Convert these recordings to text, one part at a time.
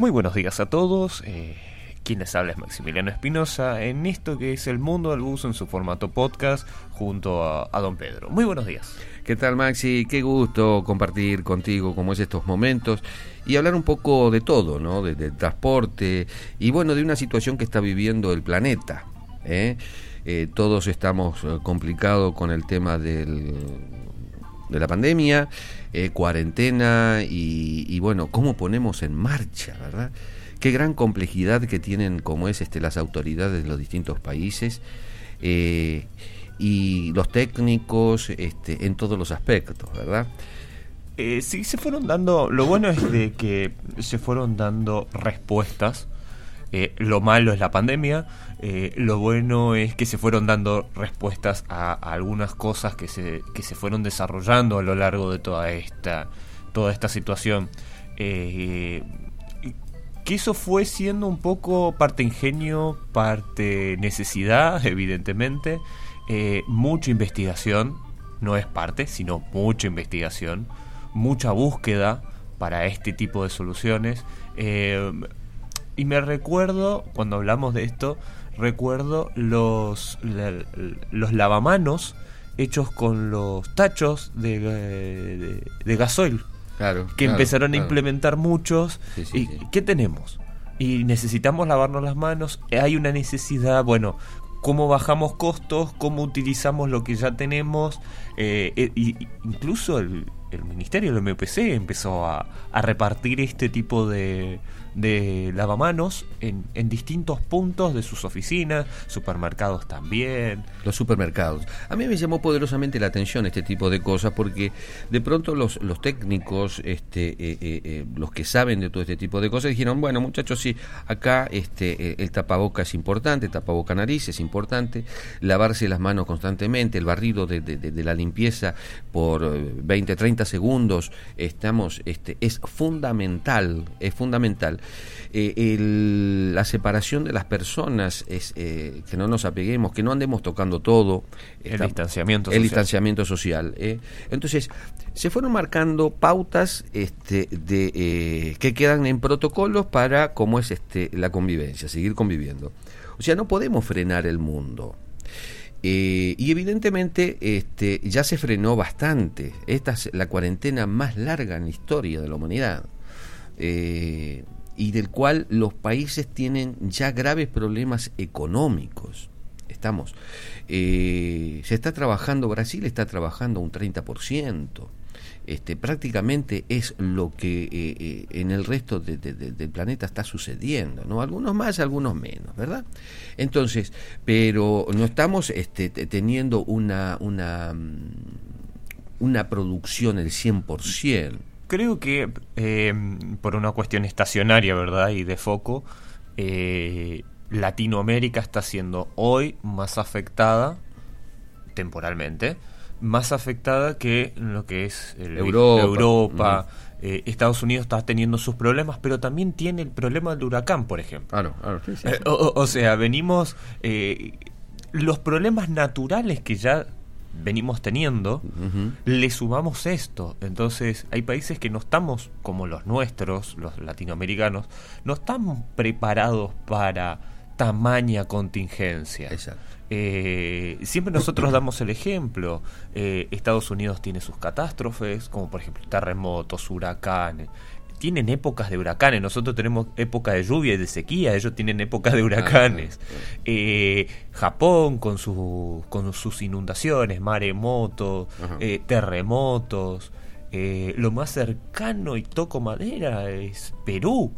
Muy buenos días a todos. Eh, quien les es Maximiliano Espinosa en esto que es el mundo del bus en su formato podcast junto a, don Pedro. Muy buenos días. ¿Qué tal Maxi? Qué gusto compartir contigo como es estos momentos y hablar un poco de todo, ¿no? De, transporte y bueno, de una situación que está viviendo el planeta. ¿eh? Eh, todos estamos eh, complicados con el tema del, de la pandemia, cuarentena y, bueno, cómo ponemos en marcha, ¿verdad? qué gran complejidad que tienen como es este, las autoridades de los distintos países eh, y los técnicos este, en todos los aspectos, ¿verdad? Eh, sí, se fueron dando, lo bueno es de que se fueron dando respuestas. Eh, lo malo es la pandemia, lo bueno es que se fueron dando respuestas a, algunas cosas que se, que se fueron desarrollando a lo largo de toda esta, toda esta situación que eso fue siendo un poco parte ingenio, parte necesidad, evidentemente, eh, mucha investigación, no es parte, sino mucha investigación, mucha búsqueda para este tipo de soluciones. Eh, y me recuerdo, cuando hablamos de esto, recuerdo los, los lavamanos hechos con los tachos de, de gasoil que empezaron a implementar muchos. ¿Y qué tenemos? Y necesitamos lavarnos las manos. Hay una necesidad, bueno, cómo bajamos costos, cómo utilizamos lo que ya tenemos. Eh, eh incluso el, el Ministerio del MPC empezó a, repartir este tipo de, de lavamanos en, en, distintos puntos de sus oficinas, supermercados también. Los supermercados. A mí me llamó poderosamente la atención este tipo de cosas porque de pronto los, los técnicos, este, eh, eh, eh, los que saben de todo este tipo de cosas, dijeron, bueno muchachos, sí, acá este, el tapaboca es importante, tapaboca nariz es importante, lavarse las manos constantemente, el barrido de, de, de la limpieza por 20, 30 segundos, estamos, este, es fundamental, es fundamental. Eh, la separación de las personas, es eh, que no nos apeguemos, que no andemos tocando todo. El distanciamiento el social. distanciamiento social. Eh. Entonces, se fueron marcando pautas este, de, que quedan en protocolos para cómo es este, la convivencia, seguir conviviendo. O sea, no podemos frenar el mundo. Eh, y evidentemente este, ya se frenó bastante. Esta es la cuarentena más larga en la historia de la humanidad. Eh, y del cual los países tienen ya graves problemas económicos. Estamos. Eh, se está trabajando, Brasil está trabajando un 30% este, prácticamente es lo que eh, eh, en el resto del planeta está sucediendo, ¿no? Algunos más, algunos menos, ¿verdad? Entonces, pero no estamos este, teniendo una, una, mm, una producción el 100%. Creo que eh, por una cuestión estacionaria, ¿verdad? Y de foco, Latinoamérica está siendo hoy más afectada temporalmente más afectada que lo que es Europa. Eh, Estados Unidos está teniendo sus problemas, pero también tiene el problema del huracán, por ejemplo. Claro, eh, o, sea, venimos. Eh, los problemas naturales que ya venimos teniendo, le sumamos esto. Entonces, hay países que no estamos, como los nuestros, los latinoamericanos, no estamos preparados para tamaña contingencia. Eh, siempre nosotros damos el ejemplo. Eh, Estados Unidos tiene sus catástrofes, como por ejemplo terremotos, huracanes. Tienen épocas de huracanes, nosotros tenemos época de lluvia y de sequía, ellos tienen épocas de huracanes. Eh, Japón con, su, con sus inundaciones, maremotos, terremotos. lo más cercano y toco madera es Perú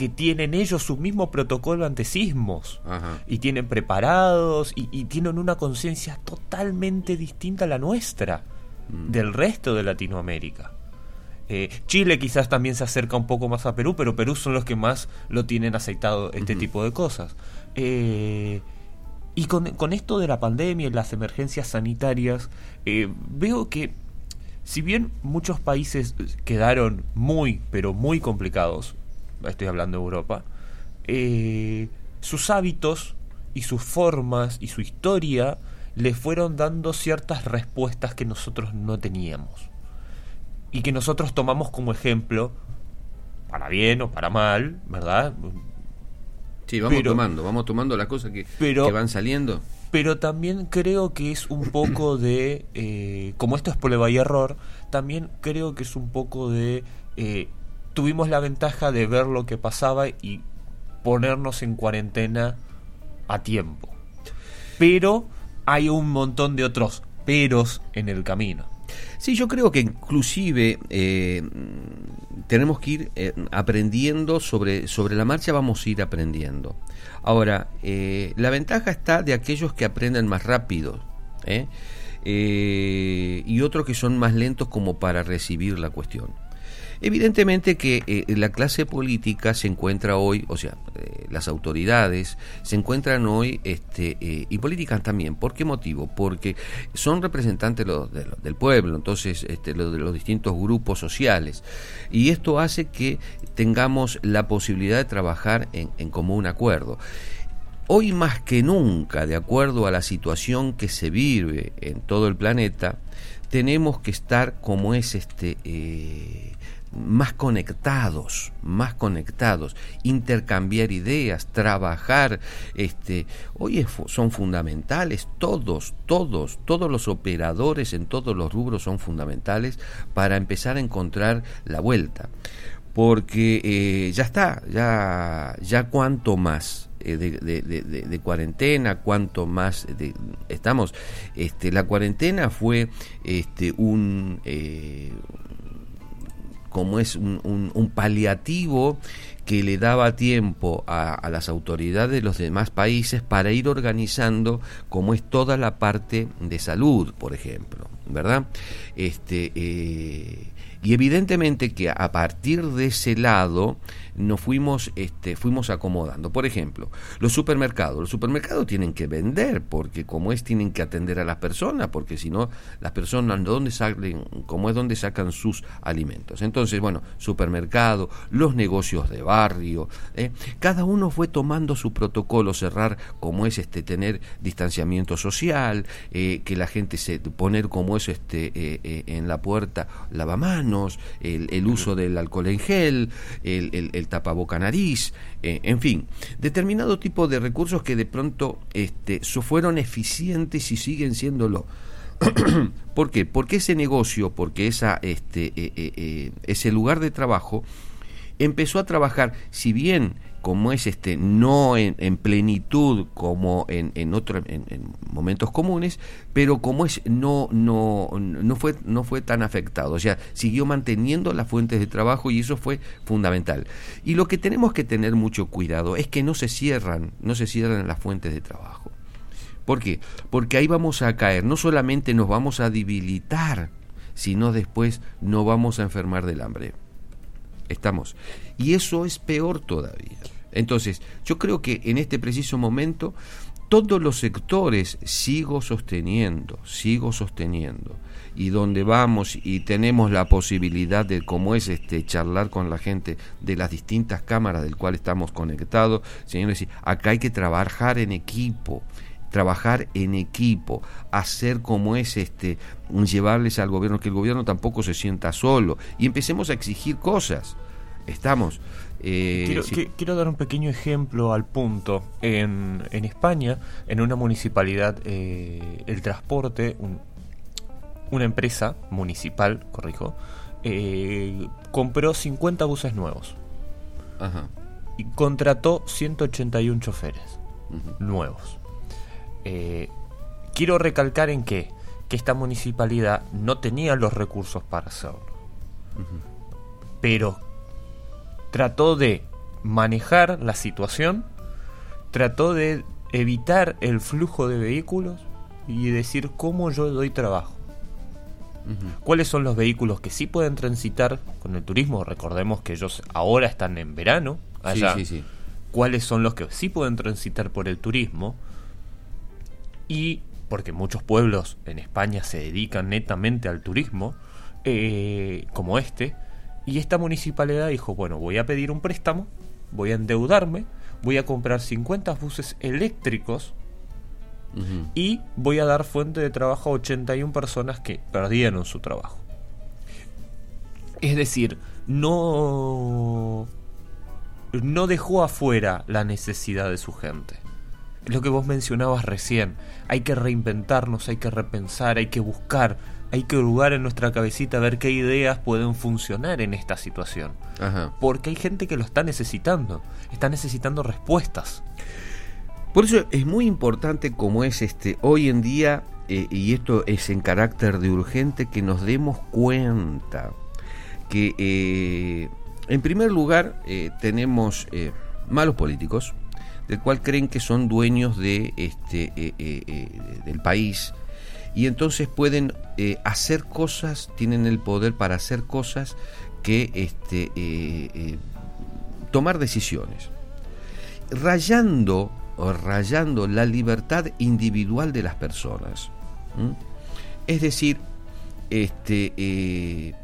que tienen ellos su mismo protocolo ante sismos y tienen preparados y, tienen una conciencia totalmente distinta a la nuestra mm. del resto de Latinoamérica. Eh, Chile quizás también se acerca un poco más a Perú, pero Perú son los que más lo tienen aceitado este tipo de cosas. Eh, y con, esto de la pandemia y las emergencias sanitarias, eh, veo que si bien muchos países quedaron muy, pero muy complicados estoy hablando de Europa, sus hábitos y sus formas y su historia le fueron dando ciertas respuestas que nosotros no teníamos y que nosotros tomamos como ejemplo para bien o para mal, ¿verdad? Sí, vamos tomando, vamos tomando las cosas que, que van saliendo pero también creo que es un poco de, eh, como esto es prueba y error, también creo que es un poco de, eh, tuvimos la ventaja de ver lo que pasaba y ponernos en cuarentena a tiempo. Pero hay un montón de otros peros en el camino. Sí, yo creo que inclusive eh, tenemos que ir eh, aprendiendo sobre, sobre la marcha, vamos a ir aprendiendo. Ahora, eh, la ventaja está de aquellos que aprenden más rápido y otros que son más lentos como para recibir la cuestión. Evidentemente que eh, la clase política se encuentra hoy, o sea, eh, las autoridades se encuentran hoy, este, eh, y políticas también. ¿Por qué motivo? Porque son representantes del pueblo, entonces este, de los distintos grupos sociales. Y esto hace que tengamos la posibilidad de trabajar en, en común acuerdo. Hoy más que nunca, de acuerdo a la situación que se vive en todo el planeta, tenemos que estar como es este más conectados, más conectados, intercambiar ideas, trabajar, este, hoy son fundamentales, todos, todos, todos los operadores en todos los rubros son fundamentales para empezar a encontrar la vuelta. Porque eh, ya está, ya, ya cuanto más eh, de, cuarentena, cuanto más estamos. Este, la cuarentena fue este, un, eh, como es un, paliativo que le daba tiempo a, las autoridades de los demás países para ir organizando como es toda la parte de salud, por ejemplo, ¿verdad? Este, eh, y evidentemente que a partir de ese lado nos fuimos, este, fuimos acomodando. Por ejemplo, los supermercados. Los supermercados tienen que vender, porque como es, tienen que atender a las personas, porque si no, las personas, ¿dónde salen, como es donde sacan sus alimentos? Entonces, bueno, supermercado, los negocios de barrio, ¿eh? cada uno fue tomando su protocolo, cerrar como es este, tener distanciamiento social, eh, que la gente se, poner como es este, eh, en la puerta lavamanos, el, uso del alcohol en gel, el, el, tapaboca nariz, eh, en fin, determinado tipo de recursos que de pronto este, fueron eficientes y siguen siéndolo. ¿Por qué? Porque ese negocio, porque esa, este, eh, eh, ese lugar de trabajo empezó a trabajar, si bien como es este no en, plenitud como en, en, en, momentos comunes pero como es no no no fue no fue tan afectado. O sea siguió manteniendo las fuentes de trabajo y eso fue fundamental. Y lo que tenemos que tener mucho cuidado es que no se cierran no se cierran las fuentes de trabajo. ¿por qué? porque ahí vamos a caer. No solamente nos vamos a debilitar sino después no vamos a enfermar del hambre. Estamos y eso es peor todavía entonces, yo creo que en este preciso momento todos los sectores sigo sosteniendo, sigo sosteniendo. Y donde vamos y tenemos la posibilidad de, como es este, charlar con la gente de las distintas cámaras del cual estamos conectados, señores, acá hay que trabajar en equipo trabajar en equipo, hacer como es este, llevarles al gobierno, que el gobierno tampoco se sienta solo y empecemos a exigir cosas. Estamos. Eh, quiero, dar un pequeño ejemplo al punto. En, en España, en una municipalidad, eh, el transporte, una empresa municipal, corrijo, eh, compró 50 buses nuevos. Y contrató 181 choferes nuevos. quiero recalcar en que, que esta municipalidad no tenía los recursos para hacerlo. Pero trató de manejar la situación, trató de evitar el flujo de vehículos y decir cómo yo doy trabajo. ¿Cuáles son los vehículos que sí pueden transitar con el turismo? Recordemos que ellos ahora están en verano allá. ¿Cuáles son los que sí pueden transitar por el turismo? Y porque muchos pueblos en España se dedican netamente al turismo, eh, como este, y esta municipalidad dijo, bueno, voy a pedir un préstamo, voy a endeudarme, voy a comprar 50 buses eléctricos y voy a dar fuente de trabajo a 81 personas que perdieron su trabajo. Es decir, no no dejó afuera la necesidad de su gente. Es lo que vos mencionabas recién. Hay que reinventarnos, hay que repensar, hay que buscar, hay que jugar en nuestra cabecita a ver qué ideas pueden funcionar en esta situación. Porque hay gente que lo está necesitando, está necesitando respuestas. Por eso es muy importante como es este hoy en día, eh, y esto es en carácter de urgente, que nos demos cuenta que eh, en primer lugar eh, tenemos malos políticos, del cual creen que son dueños de este del país y entonces pueden hacer cosas, tienen el poder para hacer cosas que este, tomar decisiones, rayando rayando la libertad individual de las personas. Es decir, este, eh,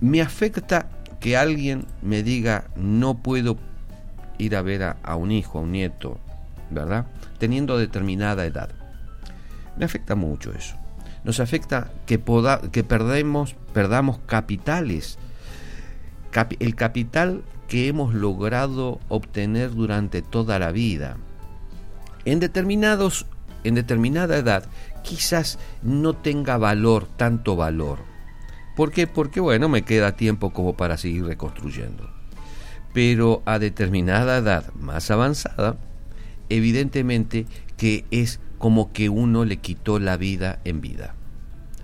me afecta que alguien me diga no puedo ir a ver a, un hijo, a un nieto, ¿verdad? Teniendo determinada edad. Me afecta mucho eso. Nos afecta que, que perdemos, perdamos capitales. el capital que hemos logrado obtener durante toda la vida. En determinados en determinada edad quizás no tenga valor, tanto valor. ¿Por qué? Porque bueno, me queda tiempo como para seguir reconstruyendo. Pero a determinada edad más avanzada, evidentemente que es como que uno le quitó la vida en vida.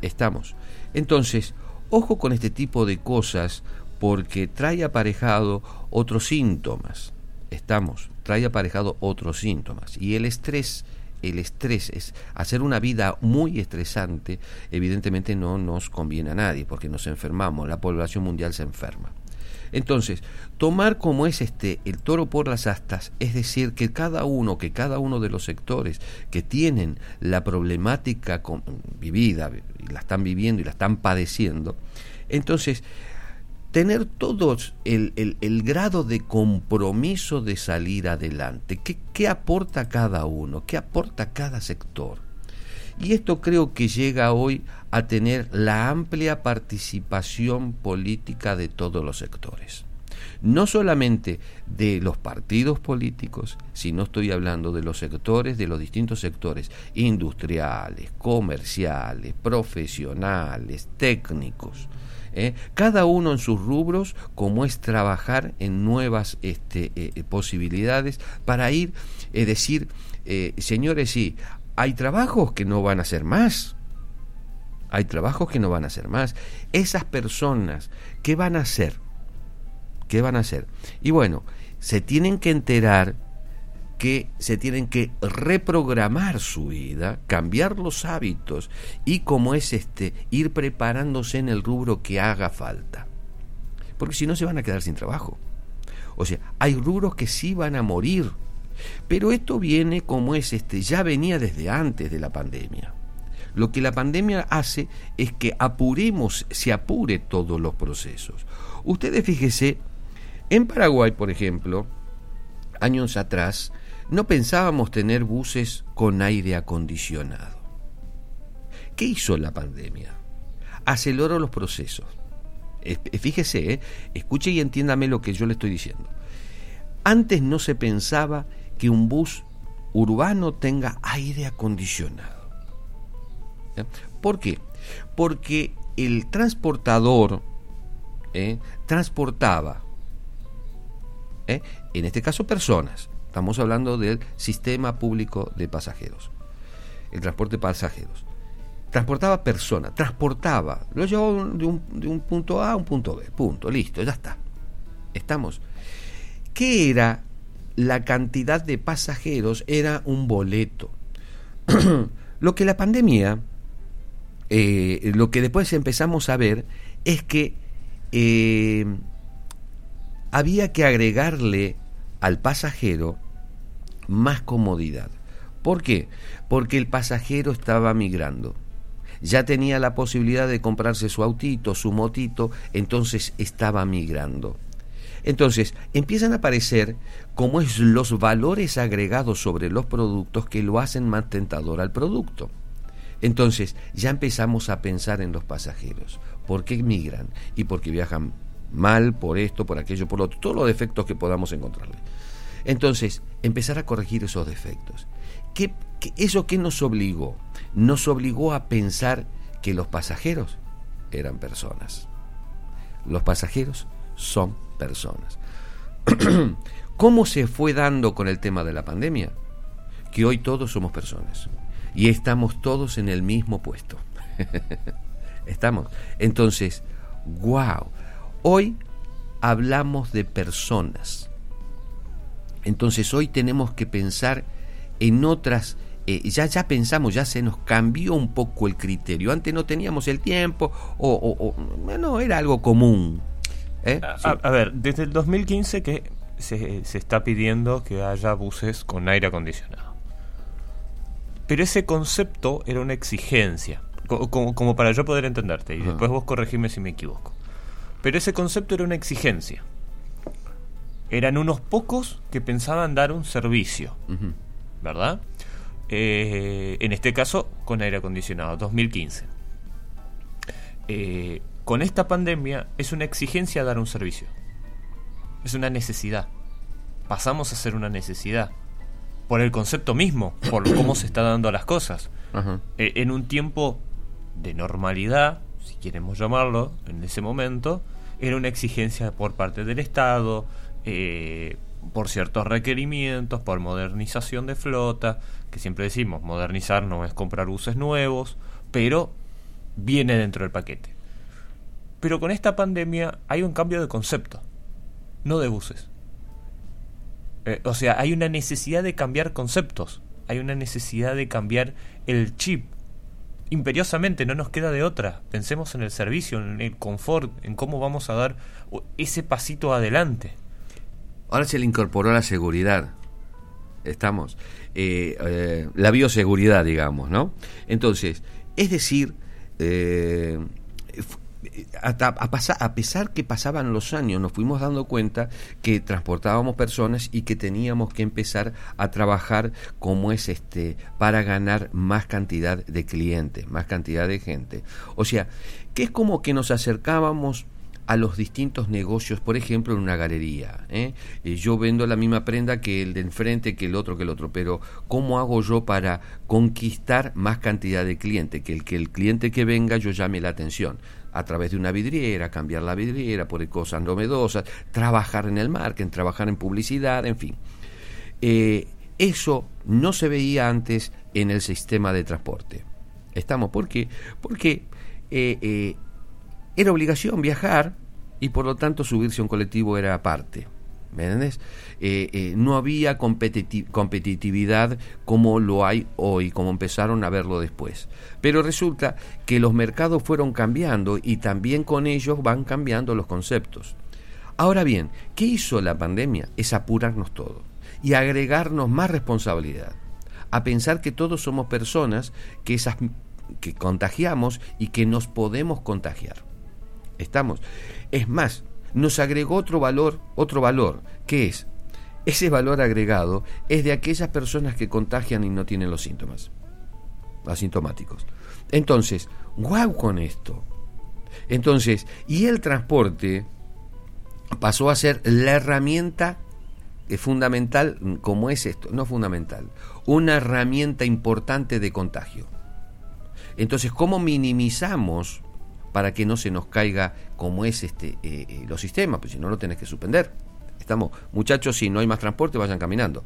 Estamos. Entonces, ojo con este tipo de cosas porque trae aparejado otros síntomas. Estamos, trae aparejado otros síntomas. Y el estrés, el estrés es hacer una vida muy estresante, evidentemente no nos conviene a nadie, porque nos enfermamos, la población mundial se enferma. Entonces, tomar como es este el toro por las astas, es decir, que cada uno, que cada uno de los sectores que tienen la problemática vivida, y la están viviendo y la están padeciendo, entonces tener todos el, grado de compromiso de salir adelante. ¿Qué, ¿Qué aporta cada uno? ¿Qué aporta cada sector? Y esto creo que llega hoy a tener la amplia participación política de todos los sectores. No solamente de los partidos políticos, sino estoy hablando de los sectores, de los distintos sectores industriales, comerciales, profesionales, técnicos ¿eh? cada uno en sus rubros, como es trabajar en nuevas este, eh, eh, posibilidades para ir, es decir, señores, sí, hay trabajos que no van a ser más. Hay trabajos que no van a ser más. Esas personas, ¿qué van a hacer? ¿Qué van a hacer? Y bueno, se tienen que enterar que se tienen que reprogramar su vida, cambiar los hábitos y como es este, ir preparándose en el rubro que haga falta. Porque si no se van a quedar sin trabajo. O sea, hay rubros que sí van a morir. Pero esto viene como es este, ya venía desde antes de la pandemia. Lo que la pandemia hace es que apuremos, se apure todos los procesos. Ustedes fíjense, en Paraguay, por ejemplo, años atrás, no pensábamos tener buses con aire acondicionado. ¿Qué hizo la pandemia? Aceleró los procesos. Fíjese, ¿eh? escuche y entiéndame lo que yo le estoy diciendo. Antes no se pensaba que un bus urbano tenga aire acondicionado. ¿Por qué? Porque el transportador ¿eh? transportaba, ¿eh? en este caso personas, Estamos hablando del sistema público de pasajeros, el transporte de pasajeros. Transportaba personas, transportaba, lo llevaba de un, de un punto A a un punto B, punto, listo, ya está. Estamos. ¿Qué era la cantidad de pasajeros? Era un boleto. lo que la pandemia, eh, lo que después empezamos a ver es que eh, había que agregarle al pasajero más comodidad. ¿Por qué? Porque el pasajero estaba migrando. Ya tenía la posibilidad de comprarse su autito, su motito, entonces estaba migrando. Entonces empiezan a aparecer como es los valores agregados sobre los productos que lo hacen más tentador al producto. Entonces, ya empezamos a pensar en los pasajeros. ¿Por qué migran? Y porque viajan mal, por esto, por aquello, por lo otro, todos los defectos que podamos encontrarle. Entonces, empezar a corregir esos defectos. ¿Qué, eso qué nos obligó? Nos obligó a pensar que los pasajeros eran personas. Los pasajeros son personas. ¿Cómo se fue dando con el tema de la pandemia? Que hoy todos somos personas y estamos todos en el mismo puesto. estamos. Entonces, wow. Hoy hablamos de personas. Entonces hoy tenemos que pensar en otras eh, ya, ya pensamos, ya se nos cambió un poco el criterio. Antes no teníamos el tiempo o, no, era algo común. ¿eh? A, ver, desde el 2015 que se, se está pidiendo que haya buses con aire acondicionado. Pero ese concepto era una exigencia, como, como para yo poder entenderte, y después vos corregime si me equivoco. Pero ese concepto era una exigencia. Eran unos pocos que pensaban dar un servicio, ¿verdad? Eh, en este caso con aire acondicionado, 2015. Eh, con esta pandemia es una exigencia dar un servicio. Es una necesidad. Pasamos a ser una necesidad. Por el concepto mismo, por cómo se está dando las cosas. Eh, en un tiempo de normalidad, si queremos llamarlo, en ese momento, era una exigencia por parte del Estado, por ciertos requerimientos, por modernización de flota, que siempre decimos, modernizar no es comprar buses nuevos, pero viene dentro del paquete. Pero con esta pandemia hay un cambio de concepto, no de buses. Eh, o sea, hay una necesidad de cambiar conceptos, hay una necesidad de cambiar el chip. Imperiosamente, no nos queda de otra. Pensemos en el servicio, en el confort, en cómo vamos a dar ese pasito adelante. Ahora se le incorporó la seguridad. Estamos. Eh, eh, la bioseguridad, digamos, ¿no? Entonces, es decir, eh, a, a, pesar que pasaban los años, nos fuimos dando cuenta que transportábamos personas y que teníamos que empezar a trabajar como es este para ganar más cantidad de clientes, más cantidad de gente. O sea, que es como que nos acercábamos a los distintos negocios, por ejemplo, en una galería. ¿eh? Eh, yo vendo la misma prenda que el de enfrente, que el otro, que el otro, pero ¿cómo hago yo para conquistar más cantidad de clientes? Que el, que el cliente que venga yo llame la atención a través de una vidriera, cambiar la vidriera, por cosas novedosas, trabajar en el marketing, trabajar en publicidad, en fin. Eh, eso no se veía antes en el sistema de transporte. ¿Estamos? ¿Por qué? Porque era obligación viajar y por lo tanto subirse a un colectivo era aparte. Eh, eh, no había competitividad como lo hay hoy, como empezaron a verlo después. Pero resulta que los mercados fueron cambiando y también con ellos van cambiando los conceptos. Ahora bien, ¿qué hizo la pandemia? Es apurarnos todo y agregarnos más responsabilidad. A pensar que todos somos personas que contagiamos y que nos podemos contagiar. Estamos. Es más, nos agregó otro valor, otro valor, que es, ese valor agregado es de aquellas personas que contagian y no tienen los síntomas, asintomáticos. Entonces, guau con esto. Entonces, y el transporte pasó a ser la herramienta fundamental, como es esto, no fundamental, una herramienta importante de contagio. Entonces, ¿cómo minimizamos para que no se nos caiga como es este eh, eh, los sistemas, pues si no lo tenés que suspender. Estamos, muchachos, si no hay más transporte, vayan caminando.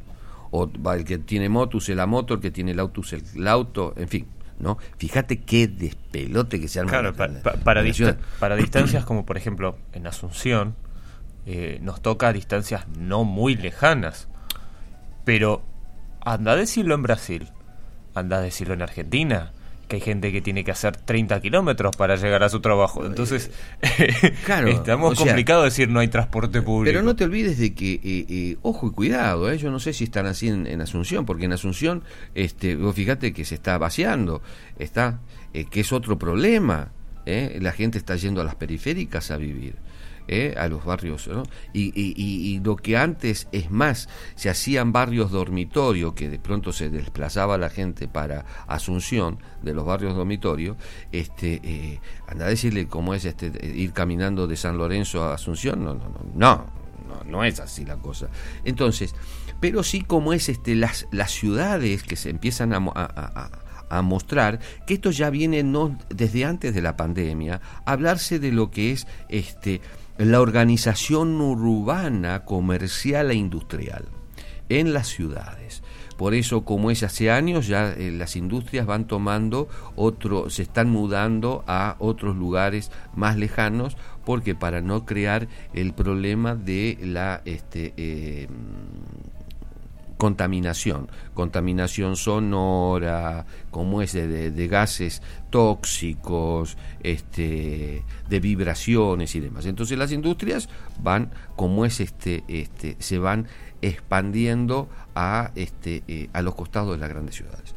O va, el que tiene moto use la moto, el que tiene el auto use el, auto, en fin. ¿no? Fíjate qué despelote que se arma. Claro, para, para distancias como por ejemplo en Asunción, eh, nos toca distancias no muy lejanas. Pero anda a decirlo en Brasil, anda a decirlo en Argentina, que hay gente que tiene que hacer 30 kilómetros para llegar a su trabajo. Entonces, claro, estamos complicados decir no hay transporte público. Pero no te olvides de que, eh, eh, ojo y cuidado, eh, yo no sé si están así en, Asunción, porque en Asunción, este, vos fíjate que se está vaciando, está, que es otro problema. La gente está yendo a las periféricas a vivir. ¿Eh? a los barrios. Y, lo que antes, es más, se hacían barrios dormitorio, que de pronto se desplazaba la gente para Asunción, de los barrios dormitorio, este, eh, anda a decirle cómo es este, ir caminando de San Lorenzo a Asunción, no, no, no, no, no, es así la cosa. Entonces, pero sí como es este, las, las ciudades que se empiezan a, a a mostrar que esto ya viene no desde antes de la pandemia, hablarse de lo que es este la organización urbana, comercial e industrial en las ciudades. Por eso, como es hace años, ya eh, las industrias van tomando otro, se están mudando a otros lugares más lejanos, porque para no crear el problema de la este, eh, contaminación, contaminación sonora, como es de, gases tóxicos, este, de vibraciones y demás. Entonces las industrias van, como es este, este, se van expandiendo a, este, eh, a los costados de las grandes ciudades.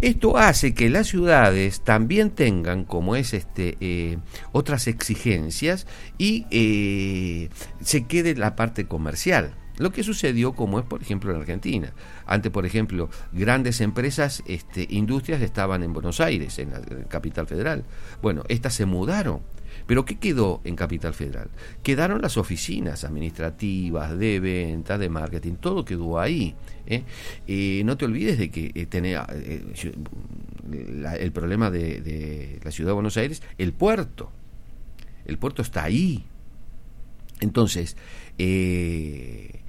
Esto hace que las ciudades también tengan, como es este, eh, otras exigencias y eh, se quede la parte comercial. Lo que sucedió como es, por ejemplo, en Argentina. Antes, por ejemplo, grandes empresas, este, industrias estaban en Buenos Aires, en la, capital federal. Bueno, estas se mudaron. Pero ¿qué quedó en Capital Federal? Quedaron las oficinas administrativas, de venta, de marketing, todo quedó ahí. ¿eh? Eh, no te olvides de que eh, tenía el problema de, de la ciudad de Buenos Aires, el puerto. El puerto está ahí. Entonces, eh,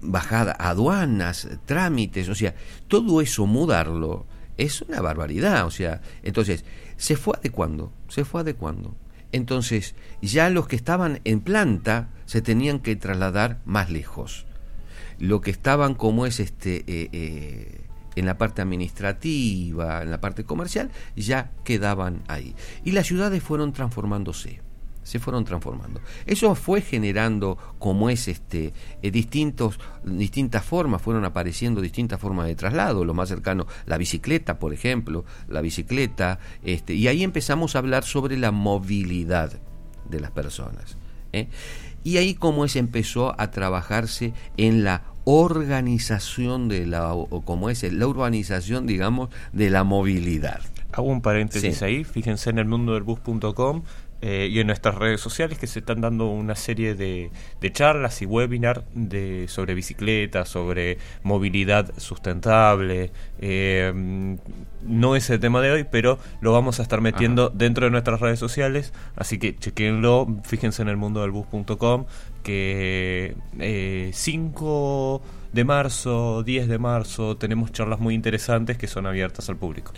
bajada, aduanas, trámites, o sea, todo eso mudarlo es una barbaridad, o sea, entonces se fue adecuando, se fue adecuando. Entonces, ya los que estaban en planta se tenían que trasladar más lejos. Lo que estaban como es este eh, eh, en la parte administrativa, en la parte comercial, ya quedaban ahí. Y las ciudades fueron transformándose se fueron transformando. Eso fue generando, como es este, eh, distintos, distintas formas, fueron apareciendo distintas formas de traslado, lo más cercano, la bicicleta, por ejemplo, la bicicleta, este, y ahí empezamos a hablar sobre la movilidad de las personas. ¿eh? Y ahí como es empezó a trabajarse en la organización de la, o como es la urbanización, digamos, de la movilidad. Hago un paréntesis ahí, fíjense en el mundo del bus.com, eh, y en nuestras redes sociales que se están dando una serie de, charlas y webinars de, sobre bicicletas, sobre movilidad sustentable. Eh, no es el tema de hoy, pero lo vamos a estar metiendo dentro de nuestras redes sociales, así que chequenlo, fíjense en el mundo del bus.com que 5 eh, de marzo, 10 de marzo tenemos charlas muy interesantes que son abiertas al público.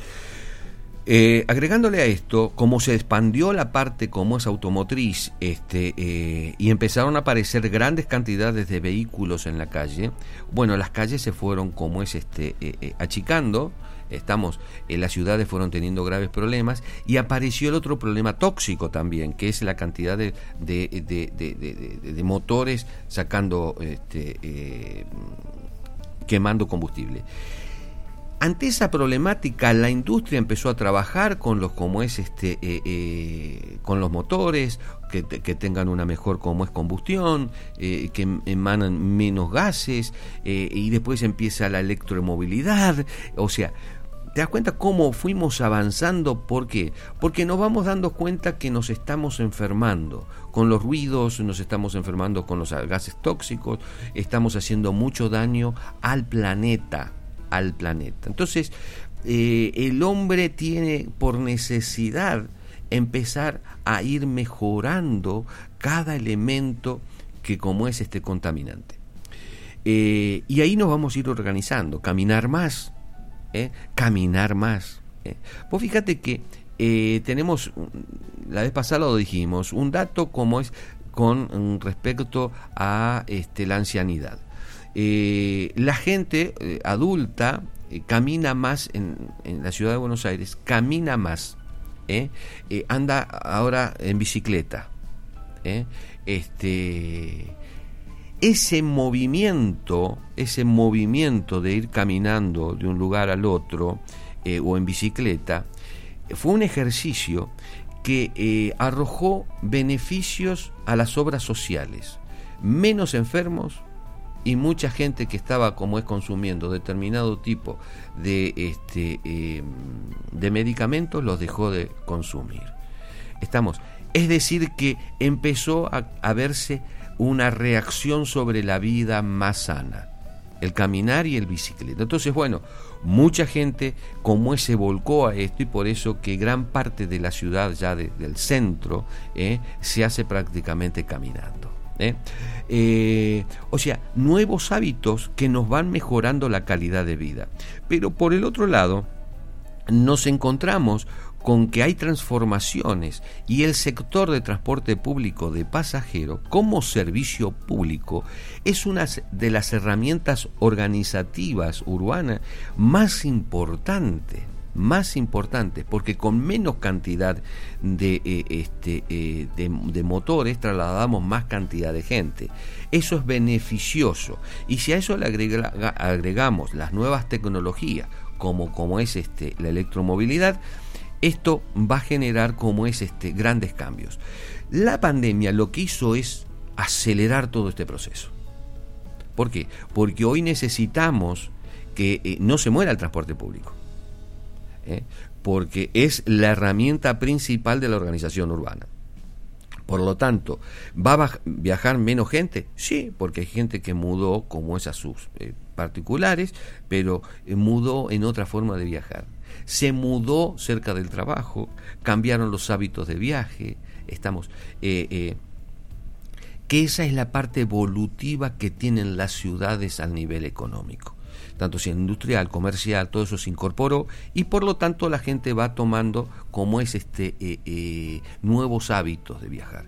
Eh, agregándole a esto, como se expandió la parte como es automotriz este, eh, y empezaron a aparecer grandes cantidades de vehículos en la calle, bueno, las calles se fueron como es este, eh, achicando, estamos, las ciudades fueron teniendo graves problemas y apareció el otro problema tóxico también, que es la cantidad de, de, motores sacando, este, quemando combustible. Ante esa problemática, la industria empezó a trabajar con los como es este, eh, eh, con los motores que, tengan una mejor como es combustión, eh, que emanan menos gases y después empieza la electromovilidad, o sea, ¿Te das cuenta cómo fuimos avanzando? ¿Por qué? Porque nos vamos dando cuenta que nos estamos enfermando. Con los ruidos nos estamos enfermando con los gases tóxicos, estamos haciendo mucho daño al planeta al planeta. Entonces, eh, el hombre tiene por necesidad empezar a ir mejorando cada elemento que como es este contaminante. Eh, y ahí nos vamos a ir organizando, caminar más, ¿eh? caminar más. Pues fíjate que tenemos, la vez pasada lo dijimos, un dato como es con respecto a este, la ancianidad. Eh, la gente eh, adulta eh, camina más en, la ciudad de Buenos Aires, camina más, anda ahora en bicicleta. Este, ese movimiento, ese movimiento de ir caminando de un lugar al otro o en bicicleta, fue un ejercicio que arrojó beneficios a las obras sociales, menos enfermos y mucha gente que estaba, como es, consumiendo determinado tipo de, este, em, de medicamentos, los dejó de consumir. Estamos, es decir, que empezó a, verse una reacción sobre la vida más sana, el caminar y el bicicleta. Entonces, bueno, mucha gente como se volcó a esto y por eso que gran parte de la ciudad ya del centro eh, se hace prácticamente caminando. Eh. Eh, o sea, nuevos hábitos que nos van mejorando la calidad de vida. Pero por el otro lado, nos encontramos con que hay transformaciones y el sector de transporte público de pasajeros como servicio público es una de las herramientas organizativas urbanas más importantes más importantes porque con menos cantidad de, eh, este, eh, de, motores trasladamos más cantidad de gente. Eso es beneficioso. Y si a eso le agregamos las nuevas tecnologías, como, como es este, la electromovilidad, esto va a generar como es este grandes cambios. La pandemia lo que hizo es acelerar todo este proceso. ¿Por qué? Porque hoy necesitamos que eh, no se muera el transporte público. ¿Eh? Porque es la herramienta principal de la organización urbana. Por lo tanto, ¿va a viajar menos gente? Sí, porque hay gente que mudó como es a sus eh, particulares, pero mudó en otra forma de viajar se mudó cerca del trabajo, cambiaron los hábitos de viaje, estamos... Eh, eh, que esa es la parte evolutiva que tienen las ciudades al nivel económico. Tanto si industrial, comercial, todo eso se incorporó y por lo tanto la gente va tomando como es este eh, nuevos hábitos de viajar.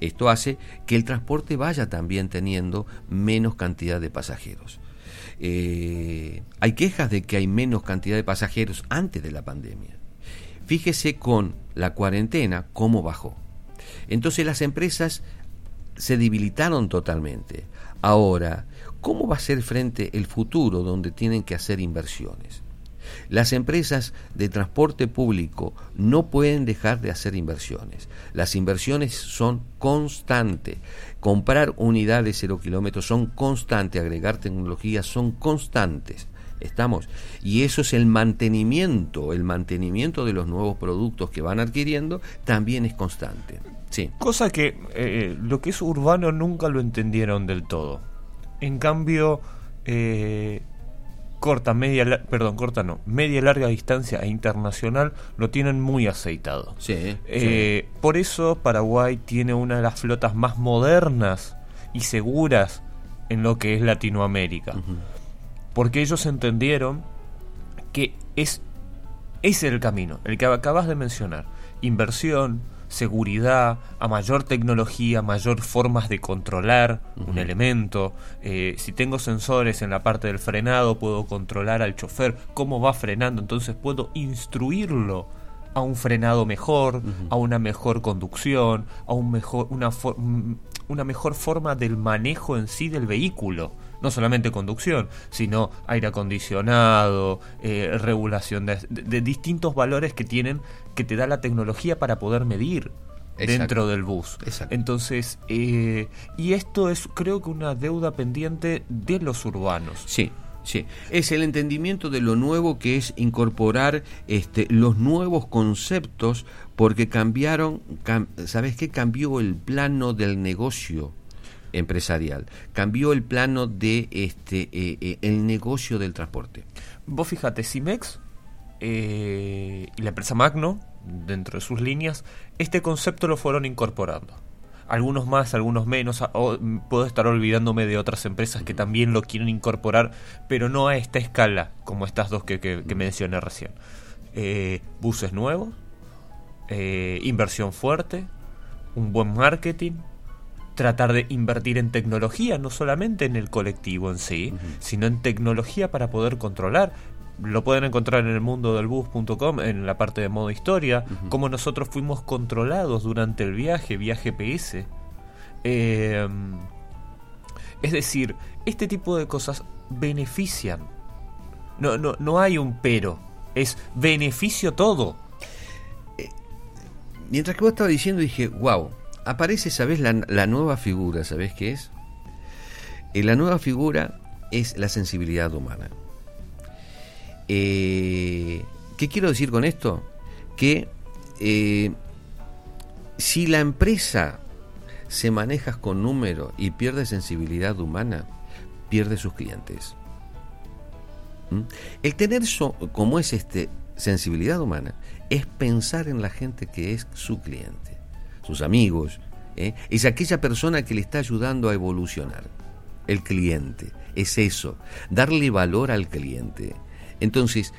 Esto hace que el transporte vaya también teniendo menos cantidad de pasajeros. Eh, hay quejas de que hay menos cantidad de pasajeros antes de la pandemia. Fíjese con la cuarentena cómo bajó. Entonces las empresas se debilitaron totalmente. Ahora, ¿cómo va a ser frente el futuro donde tienen que hacer inversiones? Las empresas de transporte público no pueden dejar de hacer inversiones. Las inversiones son constantes. Comprar unidades cero kilómetros son constantes, agregar tecnología son constantes. Estamos. Y eso es el mantenimiento, el mantenimiento de los nuevos productos que van adquiriendo también es constante. Sí. Cosa que eh, lo que es urbano nunca lo entendieron del todo. En cambio, eh, corta, media, perdón, corta no, media larga distancia e internacional lo tienen muy aceitado. Eh, por eso Paraguay tiene una de las flotas más modernas y seguras en lo que es Latinoamérica. Porque ellos entendieron que es, es el camino, el que acabas de mencionar. Inversión, seguridad, a mayor tecnología, mayor formas de controlar un elemento. Eh, si tengo sensores en la parte del frenado, puedo controlar al chofer cómo va frenando, entonces puedo instruirlo a un frenado mejor, a una mejor conducción, a un mejor, una, una mejor forma del manejo en sí del vehículo no solamente conducción, sino aire acondicionado, eh, regulación de, distintos valores que tienen, que te da la tecnología para poder medir dentro del bus. Entonces, eh, y esto es creo que una deuda pendiente de los urbanos. Sí. Sí, es el entendimiento de lo nuevo que es incorporar este, los nuevos conceptos porque cambiaron, ¿sabes qué? Cambió el plano del negocio empresarial, cambió el plano de este eh, eh, el negocio del transporte. Vos fíjate, Cimex eh, y la empresa Magno, dentro de sus líneas, este concepto lo fueron incorporando. Algunos más, algunos menos. puedo estar olvidándome de otras empresas que también lo quieren incorporar, pero no a esta escala como estas dos que, que, mencioné recién. buses nuevos, inversión fuerte, un buen marketing, tratar de invertir en tecnología, no solamente en el colectivo en sí, sino en tecnología para poder controlar. Lo pueden encontrar en el mundo del bus.com, en la parte de modo historia, cómo nosotros fuimos controlados durante el viaje, viaje PS. Em, es decir, este tipo de cosas benefician. No, no, no hay un pero, es beneficio todo mientras que vos estaba diciendo, dije, wow, aparece, ¿sabes? La, la nueva figura, ¿sabes qué es? Eh, la nueva figura es la sensibilidad humana. Eh, ¿Qué quiero decir con esto? Que eh, si la empresa se maneja con números y pierde sensibilidad humana, pierde sus clientes. ¿Mm? El tener como es este sensibilidad humana, es pensar en la gente que es su cliente, sus amigos, ¿eh? es aquella persona que le está ayudando a evolucionar. El cliente, es eso, darle valor al cliente. Entonces,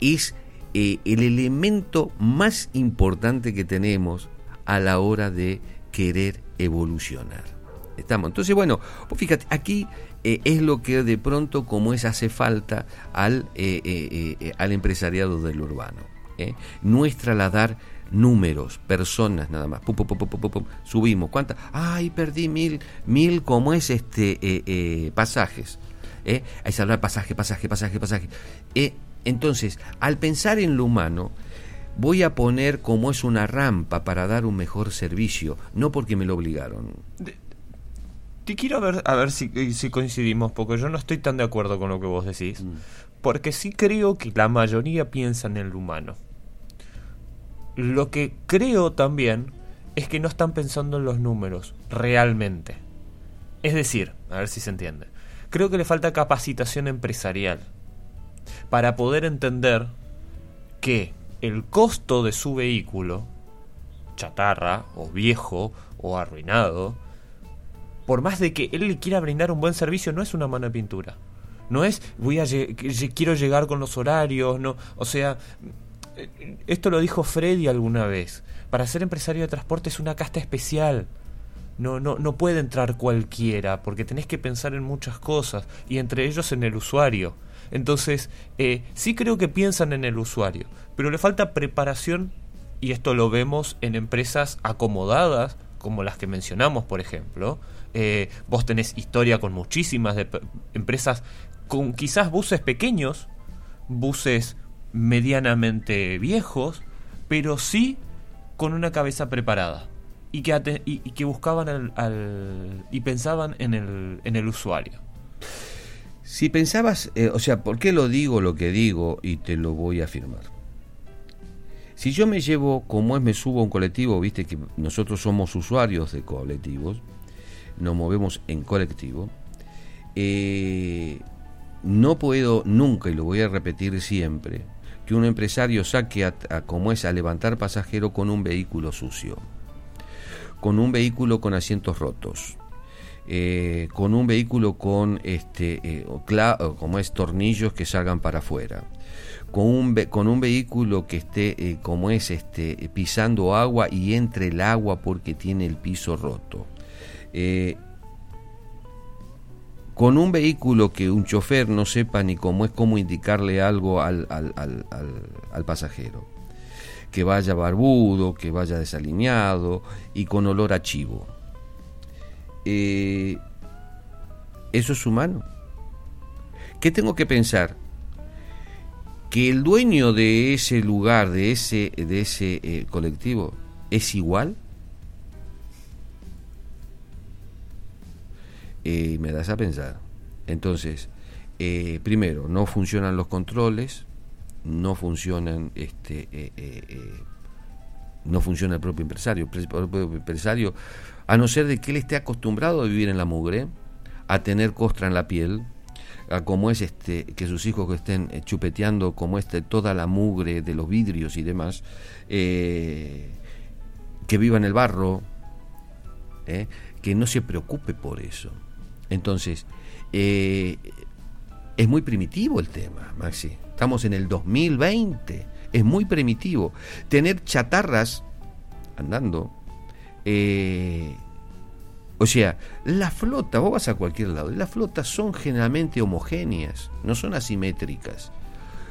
es eh, el elemento más importante que tenemos a la hora de querer evolucionar. Estamos. Entonces, bueno, fíjate, aquí eh, es lo que de pronto, como es, hace falta al, al empresariado del urbano. No es trasladar números, personas nada más. subimos. ¿Cuántas? Ay, perdí mil, mil, como es este pasajes. ¿eh? Hay hablar pasaje, pasaje, pasaje, pasaje. Eh, entonces, al pensar en lo humano, voy a poner como es una rampa para dar un mejor servicio, no porque me lo obligaron. te quiero ver, a ver si, si, coincidimos, porque yo no estoy tan de acuerdo con lo que vos decís. Mm. Porque sí creo que la mayoría piensa en el humano. Lo que creo también es que no están pensando en los números, realmente. Es decir, a ver si se entiende creo que le falta capacitación empresarial para poder entender que el costo de su vehículo, chatarra o viejo o arruinado, por más de que él le quiera brindar un buen servicio, no es una mano de pintura. No es voy a quiero llegar con los horarios, no, o sea, esto lo dijo Freddy alguna vez. Para ser empresario de transporte es una casta especial no, no, no puede entrar cualquiera, porque tenés que pensar en muchas cosas, y entre ellos en el usuario. Entonces, eh, sí creo que piensan en el usuario, pero le falta preparación, y esto lo vemos en empresas acomodadas, como las que mencionamos, por ejemplo. Eh, vos tenés historia con muchísimas de empresas con quizás buses pequeños, buses medianamente viejos, pero sí con una cabeza preparada y que, y, que buscaban al, y pensaban en el, en el usuario. Si pensabas, eh, o sea, ¿por qué lo digo lo que digo y te lo voy a afirmar? Si yo me llevo, como es, me subo a un colectivo, viste que nosotros somos usuarios de colectivos, nos movemos en colectivo, eh, no puedo nunca, y lo voy a repetir siempre, que un empresario saque a, como es a levantar pasajero con un vehículo sucio con un vehículo con asientos rotos, eh, con un vehículo con este eh, como es tornillos que salgan para afuera, con un, con un vehículo que esté eh, como es este pisando agua y entre el agua porque tiene el piso roto. Con un vehículo que un chofer no sepa ni cómo es cómo indicarle algo al, al, al, al pasajero que vaya barbudo, que vaya desalineado y con olor a chivo. Eh, ¿Eso es humano? ¿Qué tengo que pensar? ¿Que el dueño de ese lugar, de ese, de ese eh, colectivo, es igual? Eh, me das a pensar. Entonces, primero, no funcionan los controles, no funcionan este eh, eh, eh, no funciona el propio empresario empresario a no ser de que él esté acostumbrado a vivir en la mugre a tener costra en la piel a como es este que sus hijos que estén chupeteando como este toda la mugre de los vidrios y demás que viva en el barro que no se preocupe por eso entonces es muy primitivo el tema Maxi Estamos en el 2020. Es muy primitivo. Tener chatarras andando. Eh, o sea, la flota, vos vas a cualquier lado, las flotas son generalmente homogéneas, no son asimétricas.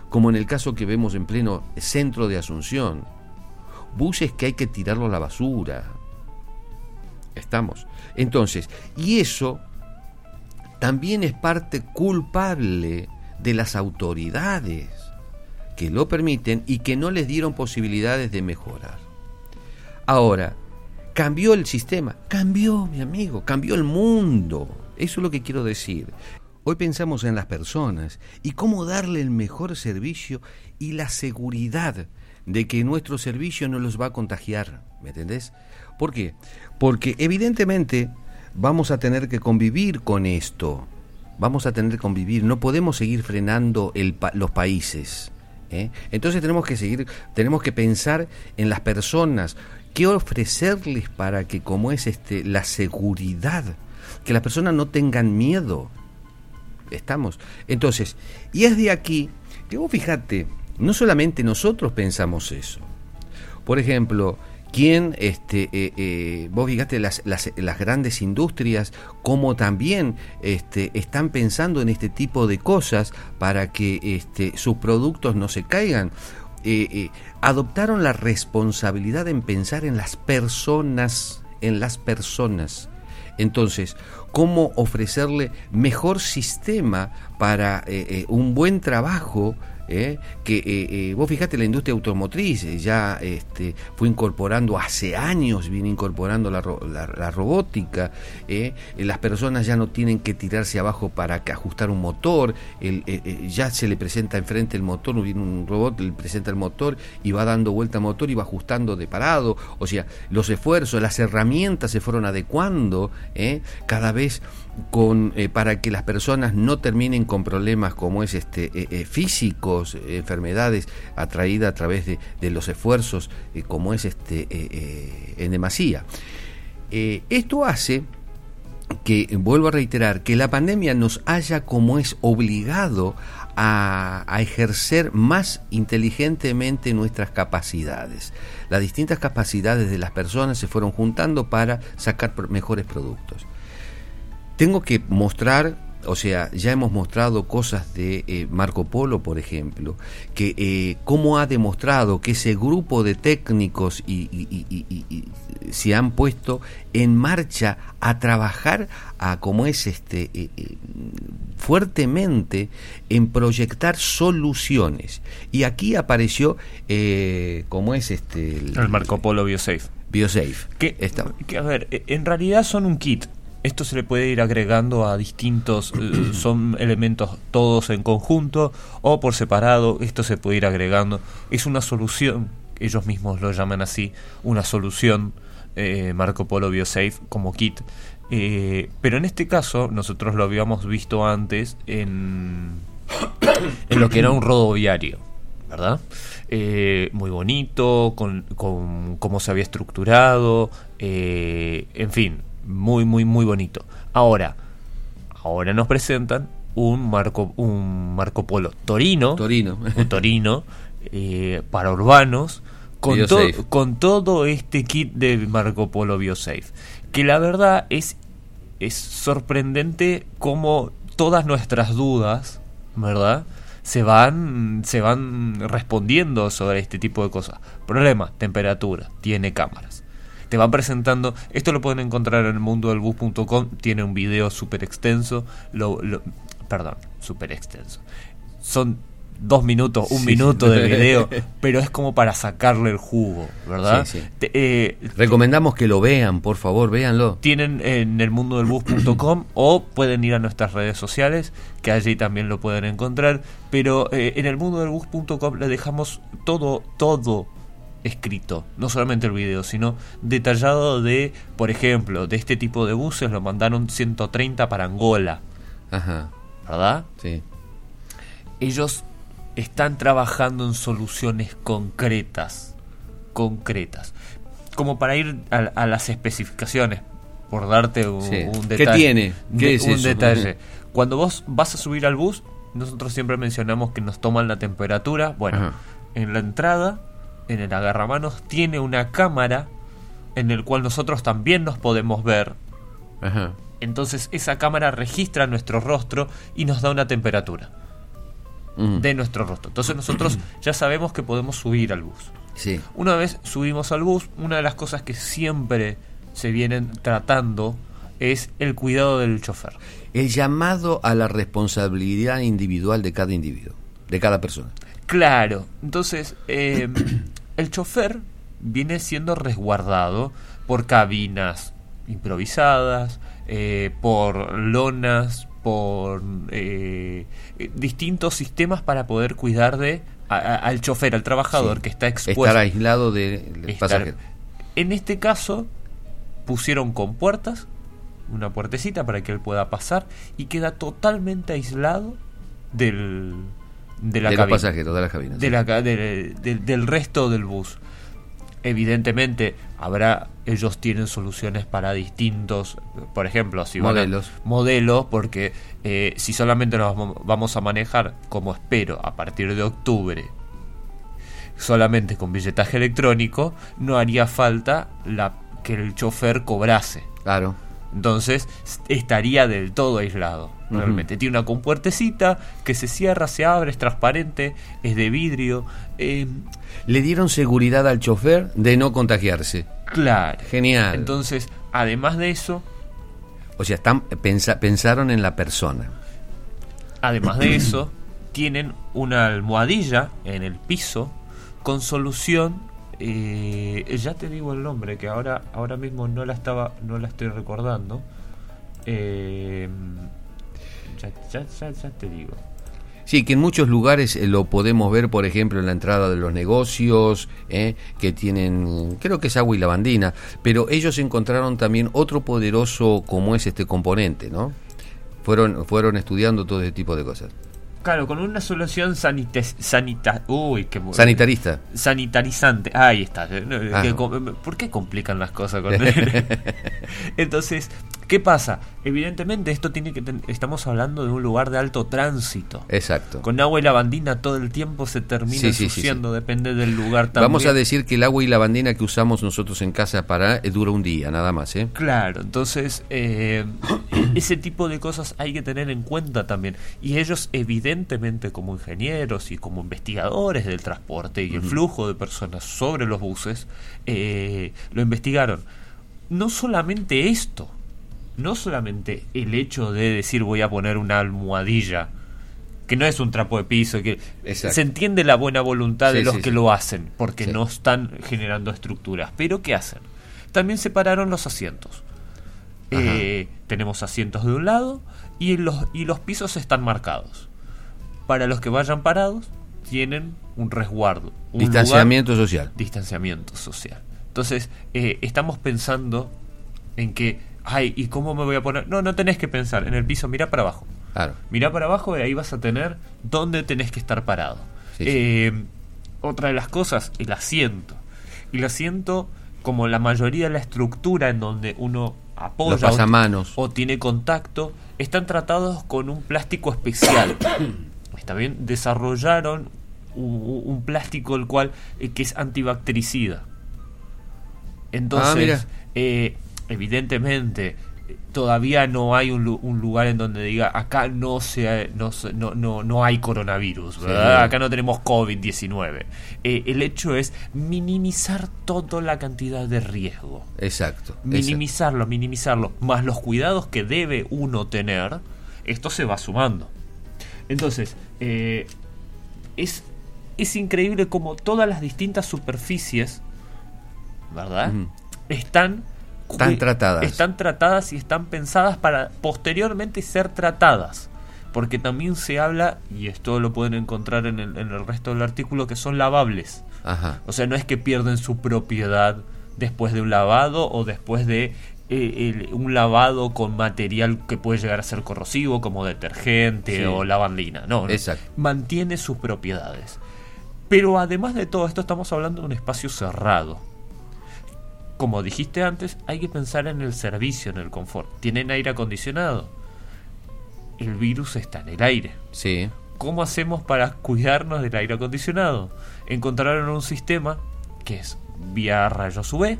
Como en el caso que vemos en pleno centro de Asunción. Buses que hay que tirarlo a la basura. Estamos. Entonces, y eso también es parte culpable de las autoridades que lo permiten y que no les dieron posibilidades de mejorar. Ahora, ¿cambió el sistema? Cambió, mi amigo, cambió el mundo. Eso es lo que quiero decir. Hoy pensamos en las personas y cómo darle el mejor servicio y la seguridad de que nuestro servicio no los va a contagiar. ¿Me entendés? ¿Por qué? Porque evidentemente vamos a tener que convivir con esto. Vamos a tener que convivir. No podemos seguir frenando el los países. ¿eh? Entonces tenemos que seguir, tenemos que pensar en las personas, qué ofrecerles para que como es este la seguridad, que las personas no tengan miedo. Estamos. Entonces, y es de aquí que vos fíjate, no solamente nosotros pensamos eso. Por ejemplo, quién, este, eh, eh, vos fíjate las, las, las, grandes industrias, cómo también este, están pensando en este tipo de cosas para que este, sus productos no se caigan. Eh, adoptaron la responsabilidad en pensar en las personas, en las personas. Entonces, ¿cómo ofrecerle mejor sistema para un buen trabajo ¿eh? que eh, eh, vos fijate la industria automotriz ya este, fue incorporando hace años viene incorporando la, la, robótica las personas ya no tienen que tirarse abajo para ajustar un motor ya se le presenta enfrente el motor viene un robot le presenta el motor y va dando vuelta al motor y va ajustando de parado. O sea los esfuerzos las herramientas se fueron adecuando cada vez con, eh, para que las personas no terminen con problemas como es este eh, eh, físicos, enfermedades atraídas a través de, los esfuerzos como es este en demasía. esto hace que, vuelvo a reiterar, que la pandemia nos haya como es obligado a, ejercer más inteligentemente nuestras capacidades. Las distintas capacidades de las personas se fueron juntando para sacar mejores productos tengo que mostrar, o sea, ya hemos mostrado cosas de eh, Marco Polo, por ejemplo, que eh, cómo ha demostrado que ese grupo de técnicos y, se han puesto en marcha a trabajar a como es este eh, fuertemente en proyectar soluciones. Y aquí apareció como es este el, Marco Polo BioSafe. BioSafe. Que, que a ver en realidad son un kit esto se le puede ir agregando a distintos, eh, son elementos todos en conjunto o por separado, esto se puede ir agregando. Es una solución, ellos mismos lo llaman así, una solución eh, Marco Polo BioSafe como kit. Eh, pero en este caso nosotros lo habíamos visto antes en, en lo que era un rodo viario, ¿verdad? muy bonito, con, con cómo se había estructurado, en fin, muy, muy, muy bonito. Ahora, ahora nos presentan un Marco, un Marco Polo Torino. Torino. un Torino eh, para urbanos. Con, con todo este kit de Marco Polo BioSafe. Que la verdad es, es sorprendente cómo todas nuestras dudas, ¿verdad? Se van, se van respondiendo sobre este tipo de cosas. Problema, temperatura, tiene cámaras te van presentando. Esto lo pueden encontrar en el mundo del bus.com. Tiene un video súper extenso. Lo, perdón, súper extenso. Son dos minutos, un minuto de video, pero es como para sacarle el jugo, ¿verdad? Eh, Recomendamos que lo vean, por favor, véanlo. Tienen en el mundo del bus.com o pueden ir a nuestras redes sociales, que allí también lo pueden encontrar, pero eh, en el mundo del bus.com le dejamos todo, todo escrito, no solamente el video, sino detallado de, por ejemplo, de este tipo de buses lo mandaron 130 para Angola. Ajá. ¿Verdad? Sí. Ellos están trabajando en soluciones concretas, concretas. Como para ir a, las especificaciones, por darte un, detalle. ¿Qué tiene? ¿Qué es un detalle. Cuando vos vas a subir al bus, nosotros siempre mencionamos que nos toman la temperatura. Bueno, en la entrada en el agarramanos tiene una cámara en el cual nosotros también nos podemos ver. Entonces esa cámara registra nuestro rostro y nos da una temperatura de nuestro rostro. Entonces nosotros ya sabemos que podemos subir al bus. Sí. Una vez subimos al bus, una de las cosas que siempre se vienen tratando es el cuidado del chofer. El llamado a la responsabilidad individual de cada individuo, de cada persona. Claro, entonces eh, el chofer viene siendo resguardado por cabinas improvisadas, eh, por lonas, por eh, distintos sistemas para poder cuidar de al chofer, al trabajador que está expuesto. Estar aislado del pasajero. En este caso, pusieron con puertas, una puertecita para que él pueda pasar y queda totalmente aislado del, de la de cabina. los pasajeros, de la cabina. De la, del resto del bus. Evidentemente, habrá, ellos tienen soluciones para distintos, por ejemplo, si modelos. modelos, porque eh, si solamente nos vamos a manejar, como espero, a partir de octubre, solamente con billetaje electrónico, no haría falta la que el chofer cobrase. Claro. Entonces estaría del todo aislado. Realmente tiene una compuertecita que se cierra, se abre, es transparente, es de vidrio. Eh, Le dieron seguridad al chofer de no contagiarse. Claro. Genial. Entonces, además de eso. O sea, están, pensaron en la persona. Además de eso, tienen una almohadilla en el piso con solución eh, ya te digo el nombre, que ahora, ahora mismo no la estaba, no la estoy recordando. Eh, ya, ya, te digo. Sí, que en muchos lugares eh, lo podemos ver, por ejemplo, en la entrada de los negocios, eh, que tienen, creo que es agua y lavandina, pero ellos encontraron también otro poderoso como es este componente, ¿no? Fueron, fueron estudiando todo ese tipo de cosas. Claro, con una solución sanita, uy, qué sanitarista. Sanitarizante. Ahí está. Ah. ¿Por qué complican las cosas con Entonces, ¿qué pasa? Evidentemente esto tiene que estamos hablando de un lugar de alto tránsito. Exacto. Con agua y lavandina todo el tiempo se termina ensuciando, depende del lugar también. Vamos a decir que el agua y lavandina que usamos nosotros en casa para eh, dura un día, nada más, ¿eh? Claro, entonces eh, ese tipo de cosas hay que tener en cuenta también y ellos evidentemente evidentemente como ingenieros y como investigadores del transporte y el flujo de personas sobre los buses, eh, lo investigaron. No solamente esto, no solamente el hecho de decir voy a poner una almohadilla, que no es un trapo de piso, que se entiende la buena voluntad de los que lo hacen, porque no están generando estructuras. Pero ¿qué hacen? También separaron los asientos. Eh, tenemos asientos de un lado y los, y los pisos están marcados para los que vayan parados tienen un resguardo. Un distanciamiento social. Distanciamiento social. Entonces, eh, estamos pensando en que, ay, ¿y cómo me voy a poner? No, no tenés que pensar. En el piso, mira para abajo. Claro. Mira para abajo y ahí vas a tener dónde tenés que estar parado. Eh, otra de las cosas, el asiento. El asiento, como la mayoría de la estructura en donde uno apoya o, o tiene contacto, están tratados con un plástico especial. está bien, desarrollaron un, plástico el cual eh, que es antibactericida. Entonces, ah, eh, evidentemente, todavía no hay un, lugar en donde diga acá no se no, no, no, hay coronavirus, acá no tenemos COVID-19. Eh, el hecho es minimizar toda la cantidad de riesgo. Exacto. Minimizarlo, minimizarlo, más los cuidados que debe uno tener, esto se va sumando. Entonces, eh, es, es increíble como todas las distintas superficies, ¿verdad? Están están tratadas. Están tratadas y están pensadas para posteriormente ser tratadas. Porque también se habla, y esto lo pueden encontrar en el, en el resto del artículo, que son lavables. O sea, no es que pierden su propiedad después de un lavado o después de eh, un lavado con material que puede llegar a ser corrosivo como detergente o lavandina. No, mantiene sus propiedades. Pero además de todo esto estamos hablando de un espacio cerrado. Como dijiste antes, hay que pensar en el servicio, en el confort. ¿Tienen aire acondicionado? El virus está en el aire. Sí. ¿Cómo hacemos para cuidarnos del aire acondicionado? Encontraron un sistema que es vía rayos UV,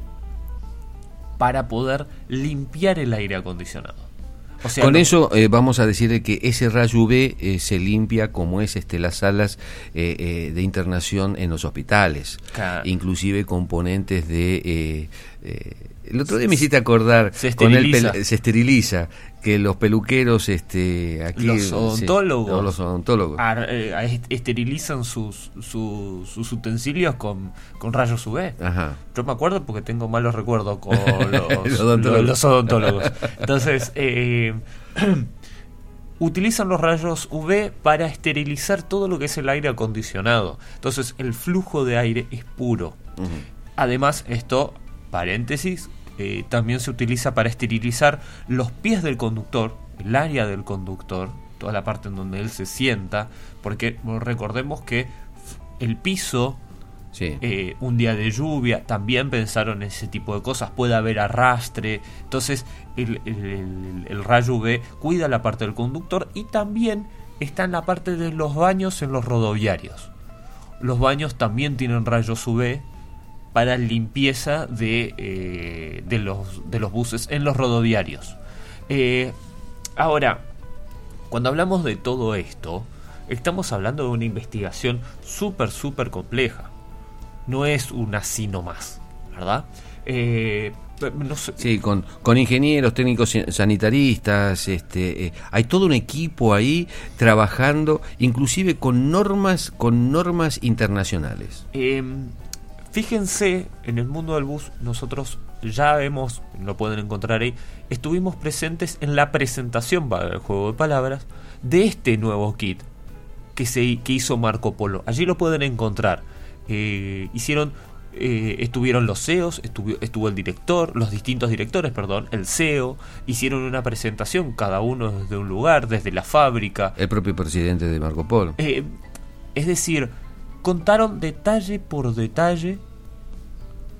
para poder limpiar el aire acondicionado. Con eso eh, vamos a decir que ese rayo UV eh, se limpia como es este las salas eh, de internación en los hospitales, inclusive componentes de El otro día me hiciste acordar Se con pel- se esteriliza que los peluqueros este aquí Los sí, odontólogos. no, los odontólogos. ar- eh, est- esterilizan sus, sus, sus utensilios con, con rayos UV. Ajá. Yo me acuerdo porque tengo malos recuerdos con los, Los odontólogos. los odontólogos. Entonces, eh, utilizan los rayos UV para esterilizar todo lo que es el aire acondicionado. Entonces, el flujo de aire es puro. Además, esto, paréntesis, eh, también se utiliza para esterilizar los pies del conductor, el área del conductor, toda la parte en donde él se sienta, porque recordemos que el piso Sí. eh, un día de lluvia, también pensaron en ese tipo de cosas, puede haber arrastre, entonces el, el- el- el rayo UV cuida la parte del conductor y también está en la parte de los baños en los rodoviarios. Los baños también tienen rayos UV para limpieza de, eh, de, los, de los buses en los rodoviarios. Eh, ahora, cuando hablamos de todo esto, estamos hablando de una investigación súper, súper compleja. No es una así nomás, ¿verdad? Eh, no sé- Sí, con, con ingenieros, técnicos san- sanitaristas, este, eh, hay todo un equipo ahí trabajando, inclusive con normas, con normas internacionales. Eh, fíjense, en el mundo del bus, nosotros ya hemos, lo pueden encontrar ahí, estuvimos presentes en la presentación, para el juego de palabras, de este nuevo kit que, se, que hizo Marco Polo. Allí lo pueden encontrar. Eh, hicieron, eh, estuvieron los CEOs, estuvo, estuvo el director, los distintos directores, perdón, el CEO, hicieron una presentación, cada uno desde un lugar, desde la fábrica, El propio presidente de Marco Polo. eh, es decir, contaron detalle por detalle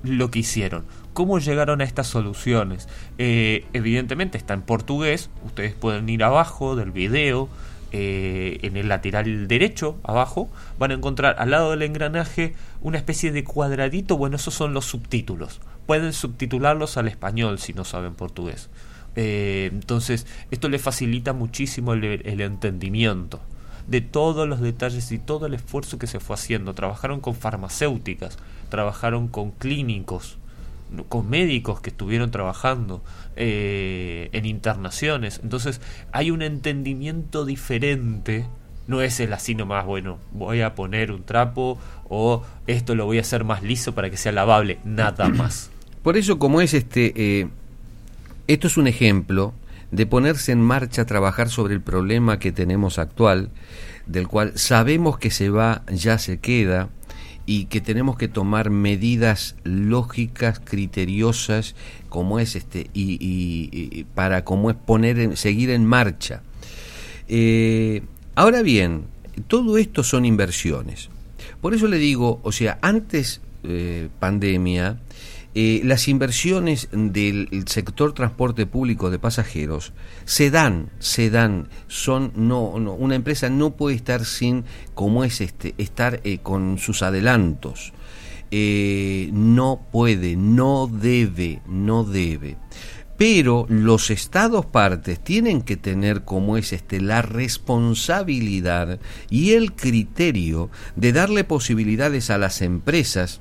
lo que hicieron, cómo llegaron a estas soluciones. Eh, evidentemente está en portugués, ustedes pueden ir abajo del video, eh, en el lateral derecho, abajo, van a encontrar al lado del engranaje una especie de cuadradito, bueno, esos son los subtítulos. Pueden subtitularlos al español si no saben portugués. Eh, entonces, esto le facilita muchísimo el, el entendimiento de todos los detalles y todo el esfuerzo que se fue haciendo. Trabajaron con farmacéuticas, trabajaron con clínicos, con médicos que estuvieron trabajando eh, en internaciones. Entonces hay un entendimiento diferente. No es el así nomás, bueno, voy a poner un trapo o esto lo voy a hacer más liso para que sea lavable. Nada más. Por eso, como es este, eh, esto es un ejemplo de ponerse en marcha a trabajar sobre el problema que tenemos actual, del cual sabemos que se va, ya se queda, y que tenemos que tomar medidas lógicas, criteriosas, como es este, y, para como es poner, seguir en marcha. Eh, ahora bien, todo esto son inversiones. Por eso le digo, o sea, antes eh, pandemia, eh, las inversiones del sector transporte público de pasajeros se dan, se dan, son no, no una empresa no puede estar sin como es este estar eh, con sus adelantos. Eh, no puede, no debe, no debe. Pero los estados partes tienen que tener como es este la responsabilidad y el criterio de darle posibilidades a las empresas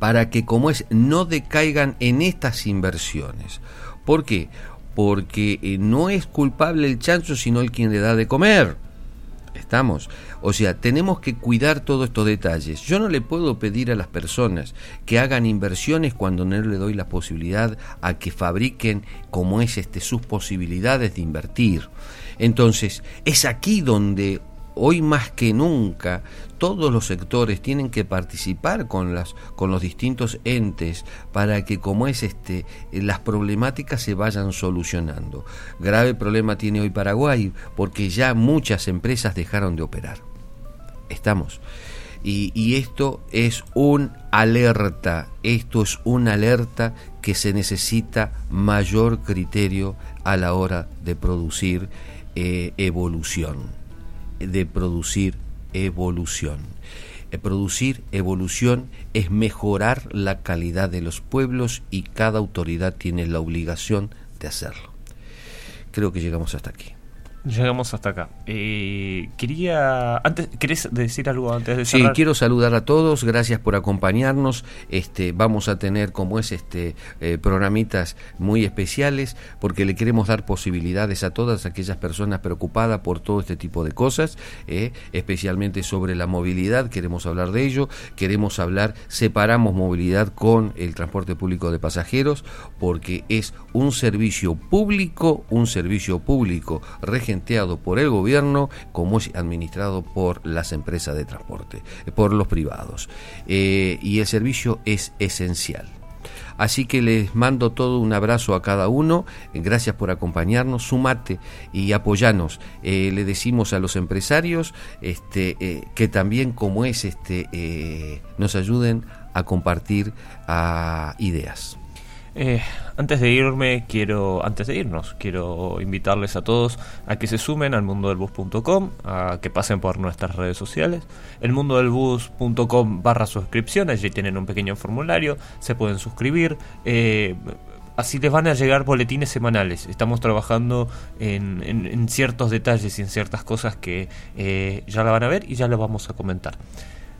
para que como es no decaigan en estas inversiones. ¿Por qué? Porque eh, no es culpable el chancho sino el quien le da de comer. Estamos. O sea, tenemos que cuidar todos estos detalles. Yo no le puedo pedir a las personas que hagan inversiones cuando no le doy la posibilidad a que fabriquen como es este sus posibilidades de invertir. Entonces, es aquí donde hoy más que nunca todos los sectores tienen que participar con las con los distintos entes para que como es este eh, las problemáticas se vayan solucionando. Grave problema tiene hoy Paraguay porque ya muchas empresas dejaron de operar. Estamos. Y, y esto es un alerta, esto es una alerta que se necesita mayor criterio a la hora de producir eh, evolución, de producir evolución. Eh, producir evolución es mejorar la calidad de los pueblos y cada autoridad tiene la obligación de hacerlo. Creo que llegamos hasta aquí. Llegamos hasta acá. Eh, quería. Antes, ¿Querés decir algo antes de cerrar? Sí, quiero saludar a todos. Gracias por acompañarnos. Este, vamos a tener, como es, este, eh, programitas muy especiales porque le queremos dar posibilidades a todas aquellas personas preocupadas por todo este tipo de cosas, eh, especialmente sobre la movilidad. Queremos hablar de ello. Queremos hablar, separamos movilidad con el transporte público de pasajeros porque es un servicio público, un servicio público regional por el gobierno como es administrado por las empresas de transporte, por los privados. Eh, y el servicio es esencial. Así que les mando todo un abrazo a cada uno. Gracias por acompañarnos. Sumate y apoyanos. Eh, le decimos a los empresarios este, eh, que también, como es, este, nos ayuden a compartir a ideas. Eh, antes de irme, quiero, antes de irnos, quiero invitarles a todos a que se sumen al mundo del bus.com, a que pasen por nuestras redes sociales, el mundo del bus.com barra suscripción, allí tienen un pequeño formulario, se pueden suscribir, eh, así les van a llegar boletines semanales. Estamos trabajando en, ciertos detalles y en ciertas cosas que eh, ya la van a ver y ya la vamos a comentar.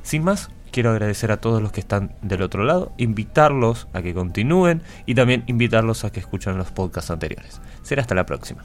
Sin más, quiero agradecer a todos los que están del otro lado, invitarlos a que continúen y también invitarlos a que escuchen los podcasts anteriores. Será hasta la próxima.